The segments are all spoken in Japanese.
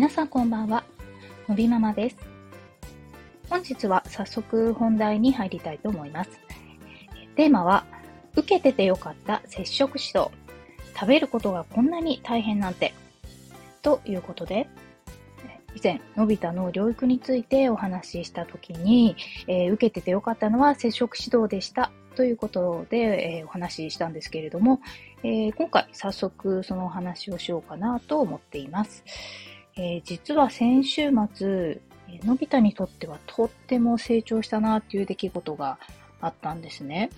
皆さんこんばんは。のびママです。本日は早速本題に入りたいと思います。テーマは、受けててよかった接触指導。食べることがこんなに大変なんて。ということで、以前、のび太の療育についてお話ししたときに、えー、受けててよかったのは接触指導でしたということで、えー、お話ししたんですけれども、えー、今回早速そのお話をしようかなと思っています。えー、実は先週末、のび太にとってはとっても成長したなっていう出来事があったんですね。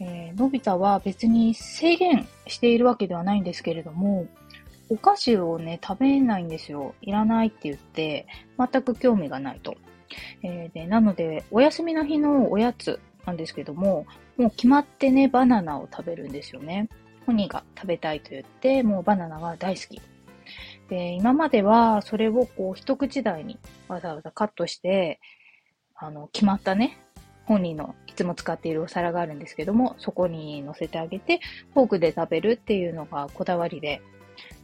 えー、のび太は別に制限しているわけではないんですけれども、お菓子をね、食べないんですよ。いらないって言って、全く興味がないと。えー、でなので、お休みの日のおやつなんですけども、もう決まってね、バナナを食べるんですよね。本人が食べたいと言って、もうバナナが大好き。で、今まではそれをこう一口大にわざわざカットして、あの、決まったね、本人のいつも使っているお皿があるんですけども、そこに乗せてあげて、フォークで食べるっていうのがこだわりで、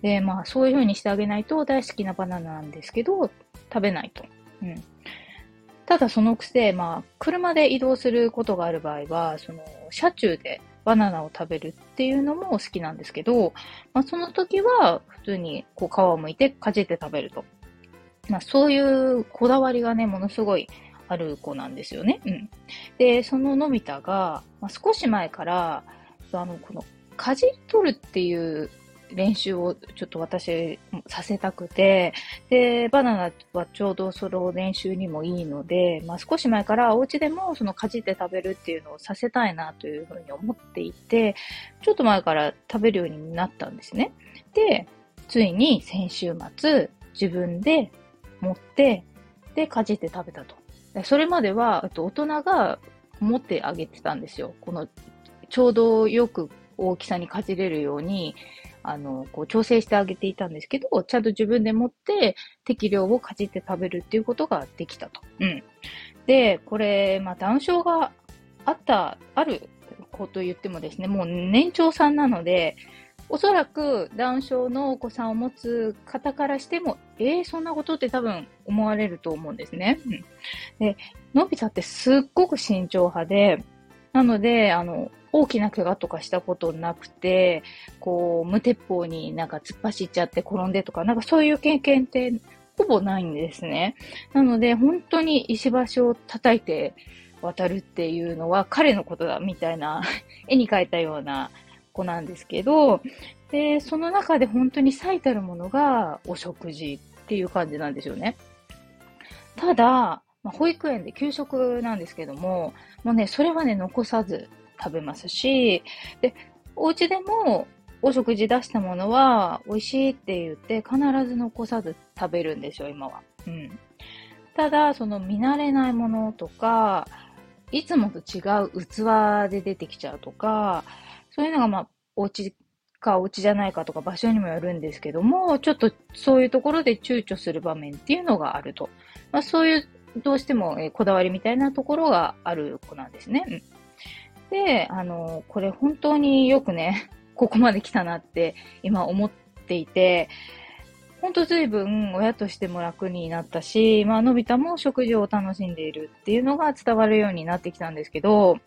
で、まあ、そういう風にしてあげないと大好きなバナナなんですけど、食べないと。うん。ただそのくせ、まあ、車で移動することがある場合は、その、車中でバナナを食べるっていうのも好きなんですけど、まあ、その時は普通にこう皮を剥いてかじって食べると。まあ、そういうこだわりがね、ものすごいある子なんですよね。うん。で、そののび太が、まあ、少し前から、あの、この、かじり取るっていう練習をちょっと私させたくて、で、バナナはちょうどその練習にもいいので、まあ少し前からお家でもそのかじって食べるっていうのをさせたいなというふうに思っていて、ちょっと前から食べるようになったんですね。で、ついに先週末自分で持って、で、かじって食べたと。それまでは、大人が持ってあげてたんですよ。この、ちょうどよく大きさにかじれるように、あの、こう調整してあげていたんですけど、ちゃんと自分で持って適量をかじって食べるっていうことができたと。うん。で、これ、まあ、ダウン症があった、ある子と言ってもですね、もう年長さんなので、おそらくダウン症のお子さんを持つ方からしても、えー、そんなことって多分思われると思うんですね。うん、で、のび太ってすっごく慎重派で、なので、あの、大きな怪我とかしたことなくて、こう、無鉄砲になんか突っ走っちゃって転んでとか、なんかそういう経験ってほぼないんですね。なので、本当に石橋を叩いて渡るっていうのは彼のことだみたいな 絵に描いたような子なんですけど、で、その中で本当に最たるものがお食事っていう感じなんですよね。ただ、まあ、保育園で給食なんですけども、もうね、それはね、残さず食べますし、で、お家でもお食事出したものは美味しいって言って必ず残さず食べるんですよ、今は。うん。ただ、その見慣れないものとか、いつもと違う器で出てきちゃうとか、そういうのがまあ、お家かお家じゃないかとか場所にもよるんですけども、ちょっとそういうところで躊躇する場面っていうのがあると。まあ、そういうどうしても、こだわりみたいなところがある子なんですね。で、あの、これ本当によくね、ここまで来たなって今思っていて、ほんと随分親としても楽になったし、まあ、のび太も食事を楽しんでいるっていうのが伝わるようになってきたんですけど、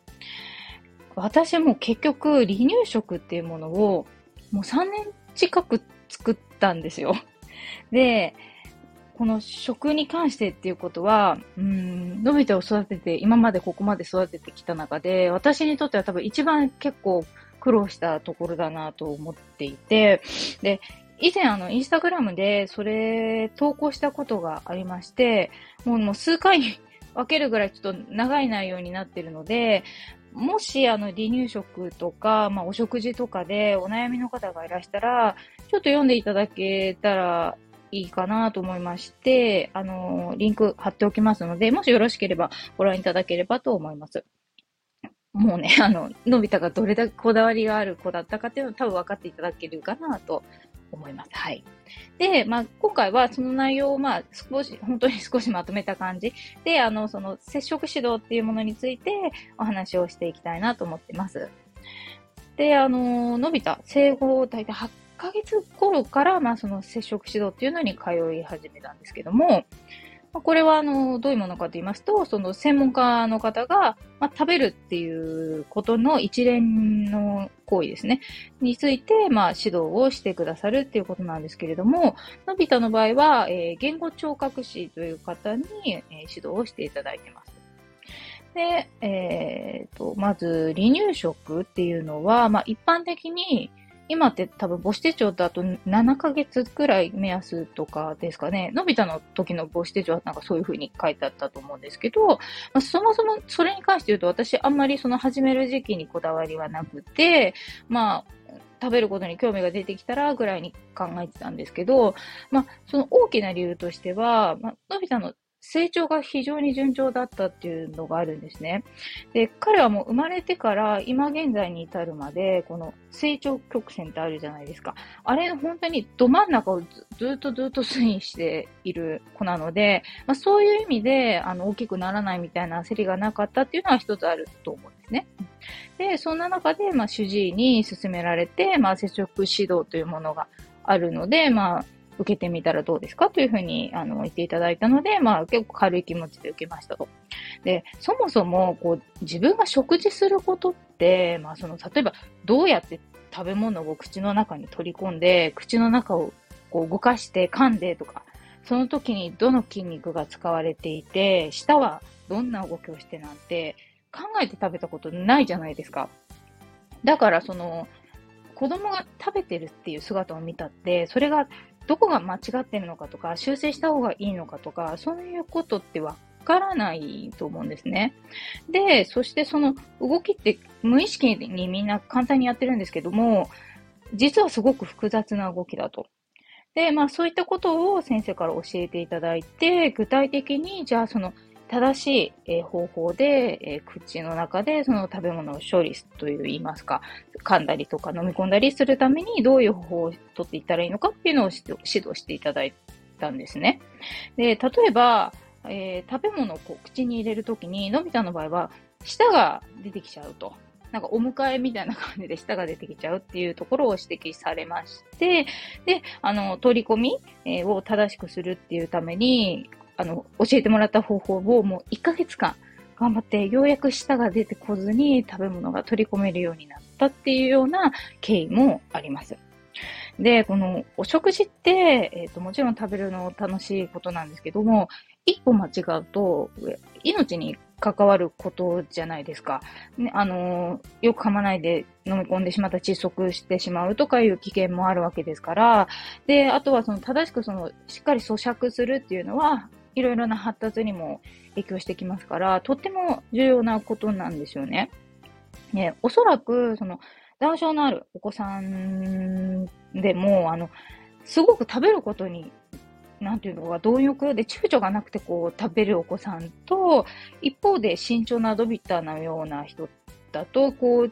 私も結局離乳食っていうものをもう3年近く作ったんですよ。で、この食に関してっていうことは、うん、のび太を育てて、今までここまで育ててきた中で、私にとっては多分一番結構苦労したところだなと思っていて、で、以前あの、インスタグラムでそれ投稿したことがありまして、もうもう数回 分けるぐらいちょっと長い内容になってるので、もしあの離乳食とか、まあ、お食事とかでお悩みの方がいらしたら、ちょっと読んでいただけたらいいかなと思いまして、あの、リンク貼っておきますので、もしよろしければご覧いただければと思います。もうね、あの、のび太がどれだけこだわりがある子だったかっていうのを多分分かっていただけるかなと思います。はい。で、まあ、今回はその内容を、まあ、少し、本当に少しまとめた感じで、あの、その接触指導っていうものについてお話をしていきたいなと思ってます。で、あの、のび太、生後大体8ヶ月頃から、まあ、その接触指導っていうのに通い始めたんですけども、これは、あの、どういうものかと言いますと、その専門家の方が、まあ、食べるっていうことの一連の行為ですね、について、まあ、指導をしてくださるっていうことなんですけれども、のび太の場合は、えー、言語聴覚士という方に、え、指導をしていただいてます。で、えー、と、まず、離乳食っていうのは、まあ、一般的に、今って多分母子手帳だと7ヶ月くらい目安とかですかね。のび太の時の母子手帳はなんかそういう風に書いてあったと思うんですけど、まあ、そもそもそれに関して言うと私あんまりその始める時期にこだわりはなくて、まあ、食べることに興味が出てきたらぐらいに考えてたんですけど、まあ、その大きな理由としては、まあのび太の成長が非常に順調だったっていうのがあるんですね。で、彼はもう生まれてから今現在に至るまで、この成長曲線ってあるじゃないですか。あれ本当にど真ん中をずっとずっと推移している子なので、まあ、そういう意味であの大きくならないみたいな焦りがなかったっていうのは一つあると思うんですね。で、そんな中で、まあ、主治医に勧められて、まあ、接触指導というものがあるので、まあ、受けてみたらどうですかというふうに、あの、言っていただいたので、まあ、結構軽い気持ちで受けましたと。で、そもそも、こう、自分が食事することって、まあ、その、例えば、どうやって食べ物を口の中に取り込んで、口の中をこう動かして噛んでとか、その時にどの筋肉が使われていて、舌はどんな動きをしてなんて、考えて食べたことないじゃないですか。だから、その、子供が食べてるっていう姿を見たって、それがどこが間違ってるのかとか、修正した方がいいのかとか、そういうことってわからないと思うんですね。で、そしてその動きって無意識にみんな簡単にやってるんですけども、実はすごく複雑な動きだと。で、まあそういったことを先生から教えていただいて、具体的にじゃあその正しい、え方法で、え口の中でその食べ物を処理といいますか、噛んだりとか飲み込んだりするためにどういう方法をとっていったらいいのかっていうのを指導していただいたんですね。で、例えば、えー、食べ物をこう口に入れるときに、のび太の場合は、舌が出てきちゃうと。なんかお迎えみたいな感じで舌が出てきちゃうっていうところを指摘されまして、で、あの、取り込み、を正しくするっていうために、あの、教えてもらった方法をもう1ヶ月間頑張って、ようやく舌が出てこずに食べ物が取り込めるようになったっていうような経緯もあります。で、このお食事って、えっ、ー、と、もちろん食べるの楽しいことなんですけども、一歩間違うと、命に関わることじゃないですか。ね、あのー、よく噛まないで飲み込んでしまった窒息してしまうとかいう危険もあるわけですから、で、あとはその正しくその、しっかり咀嚼するっていうのは、いろいろな発達にも影響してきますから、とっても重要なことなんですよね。ね、おそらく、その、ダウン症のあるお子さんでも、あの、すごく食べることに、なんていうのか、貪欲で躊躇がなくてこう食べるお子さんと、一方で慎重なドビッターのような人だと、こう、違っ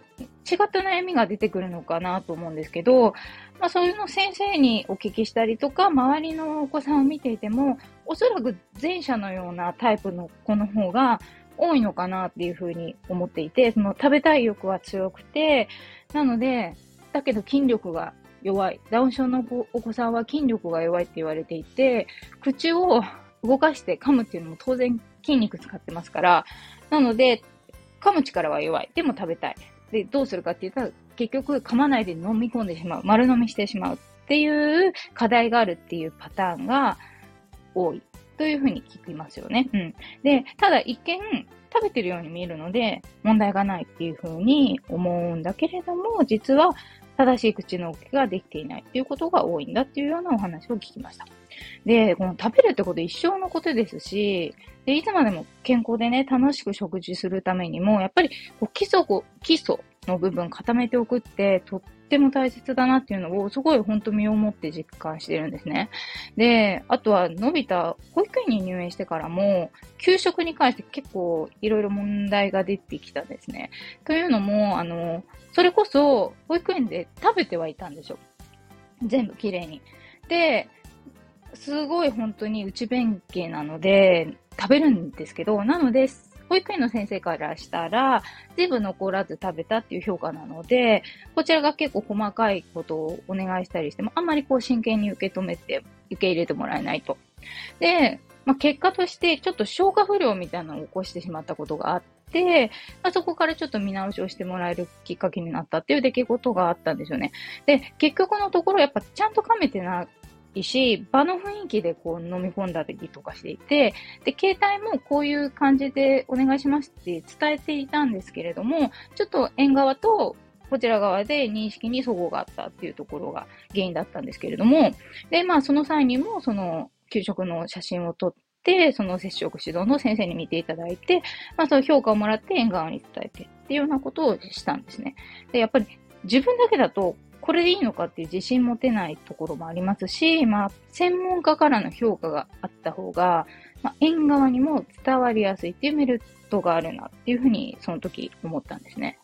た悩みが出てくるのかなと思うんですけど、まあそういうの先生にお聞きしたりとか、周りのお子さんを見ていても、おそらく前者のようなタイプの子の方が多いのかなっていうふうに思っていて、その食べたい欲は強くて、なので、だけど筋力が弱い。ダウン症のお子さんは筋力が弱いって言われていて、口を動かして噛むっていうのも当然筋肉使ってますから、なので、噛む力は弱い。でも食べたい。で、どうするかって言ったら、結局噛まないで飲み込んでしまう。丸飲みしてしまうっていう課題があるっていうパターンが多い。というふうに聞きますよね。うん。で、ただ一見、食べてるように見えるので、問題がないっていうふうに思うんだけれども、実は正しい口の動きができていないっていうことが多いんだっていうようなお話を聞きました。で、この食べるってこと一生のことですし、で、いつまでも健康でね、楽しく食事するためにも、やっぱりこう基礎、基礎の部分固めておくってとっても大切だなっていうのをすごい本当身をもって実感してるんですね。で、あとはのび太、保育園に入園してからも、給食に関して結構いろいろ問題が出てきたんですね。というのも、あの、それこそ保育園で食べてはいたんですよ。全部きれいに。で、すごい本当に内弁慶なので、食べるんですけど、なので、保育園の先生からしたら、全部残らず食べたっていう評価なので、こちらが結構細かいことをお願いしたりしても、あんまりこう真剣に受け止めて、受け入れてもらえないと。で、まあ、結果としてちょっと消化不良みたいなのを起こしてしまったことがあって、まあ、そこからちょっと見直しをしてもらえるきっかけになったっていう出来事があったんですよね。で、結局のところやっぱちゃんと噛めてないし、場の雰囲気でこう飲み込んだりとかしていて、で、携帯もこういう感じでお願いしますって伝えていたんですけれども、ちょっと縁側とこちら側で認識に齟齬があったっていうところが原因だったんですけれども、で、まあその際にも、その、給食の写真を撮って、その接触指導の先生に見ていただいて、まあその評価をもらって縁側に伝えてっていうようなことをしたんですね。で、やっぱり自分だけだとこれでいいのかっていう自信持てないところもありますし、まあ、専門家からの評価があった方が、まあ、縁側にも伝わりやすいっていうメリットがあるなっていうふうにその時思ったんですね。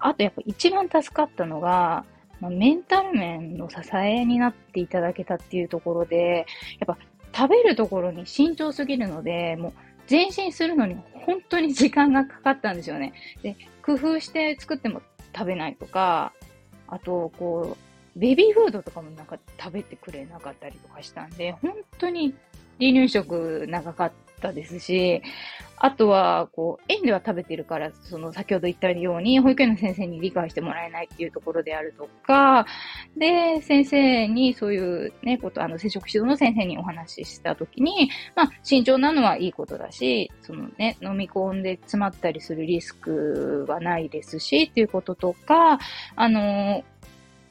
あとやっぱ一番助かったのが、まあ、メンタル面の支えになっていただけたっていうところで、やっぱ食べるところに慎重すぎるので、もう前進するのに本当に時間がかかったんですよね。で、工夫して作っても食べないとか、あと、こう、ベビーフードとかもなんか食べてくれなかったりとかしたんで、本当に離乳食長かったたですし、あとは、こう、園では食べてるから、その、先ほど言ったように、保育園の先生に理解してもらえないっていうところであるとか、で、先生にそういうね、こと、あの、接触指導の先生にお話ししたときに、まあ、慎重なのはいいことだし、そのね、飲み込んで詰まったりするリスクはないですし、っていうこととか、あの、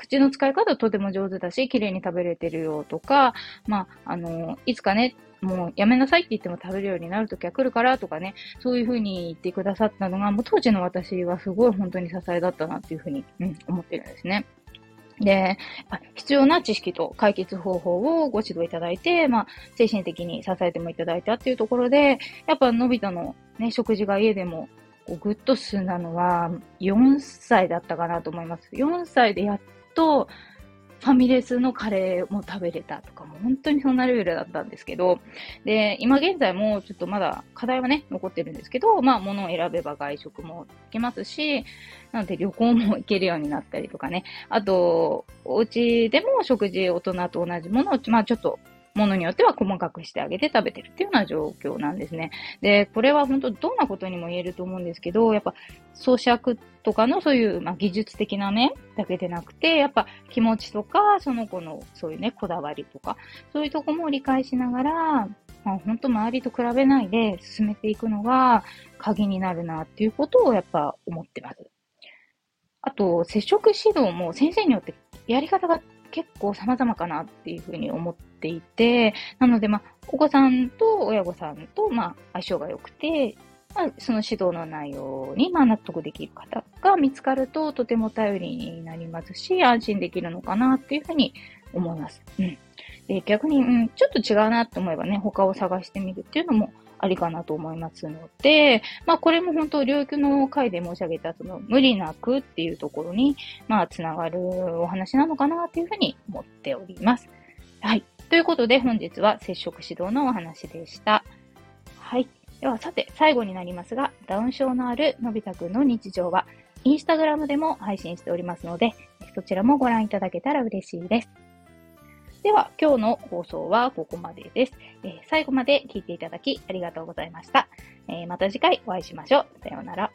口の使い方とても上手だし、綺麗に食べれてるよとか、まあ、あの、いつかね、もうやめなさいって言っても食べるようになるときは来るからとかね、そういうふうに言ってくださったのが、もう当時の私はすごい本当に支えだったなっていうふうに、うん、思ってるんですね。で、必要な知識と解決方法をご指導いただいて、まあ、精神的に支えてもいただいたっていうところで、やっぱ、のび太のね、食事が家でも、ぐっと進んだのは、4歳だったかなと思います。4歳でやっと、ファミレスのカレーも食べれたとかも、本当にそんなレベルだったんですけど、で、今現在もちょっとまだ課題はね、残ってるんですけど、まあ、物を選べば外食も行けますし、なので旅行も行けるようになったりとかね、あと、お家でも食事、大人と同じものを、まあ、ちょっとものによっては細かくしてあげて食べてるっていうような状況なんですね。で、これは本当どんなことにも言えると思うんですけど、やっぱ咀嚼とかのそういう、まあ、技術的な面だけでなくて、やっぱ気持ちとか、その子のそういうね、こだわりとか、そういうとこも理解しながら、まあ、本当周りと比べないで進めていくのが鍵になるなっていうことをやっぱ思ってます。あと、接触指導も先生によってやり方が結構様々かなっていうふうに思ってていて、なので、まあ、お子さんと親御さんと、まあ、相性が良くて、まあ、その指導の内容に、まあ、納得できる方が見つかると、とても頼りになりますし、安心できるのかなっていうふうに思います。うん。で、逆に、うん、ちょっと違うなって思えばね、他を探してみるっていうのもありかなと思いますので、まあこれも本当、領域の回で申し上げた、その無理なくっていうところに、まあつながるお話なのかなというふうに思っております。はい。ということで本日は接触指導のお話でした。はい。ではさて、最後になりますが、ダウン症のあるのび太くんの日常は、インスタグラムでも配信しておりますので、そちらもご覧いただけたら嬉しいです。では、今日の放送はここまでです。えー、最後まで聞いていただきありがとうございました。えー、また次回お会いしましょう。さようなら。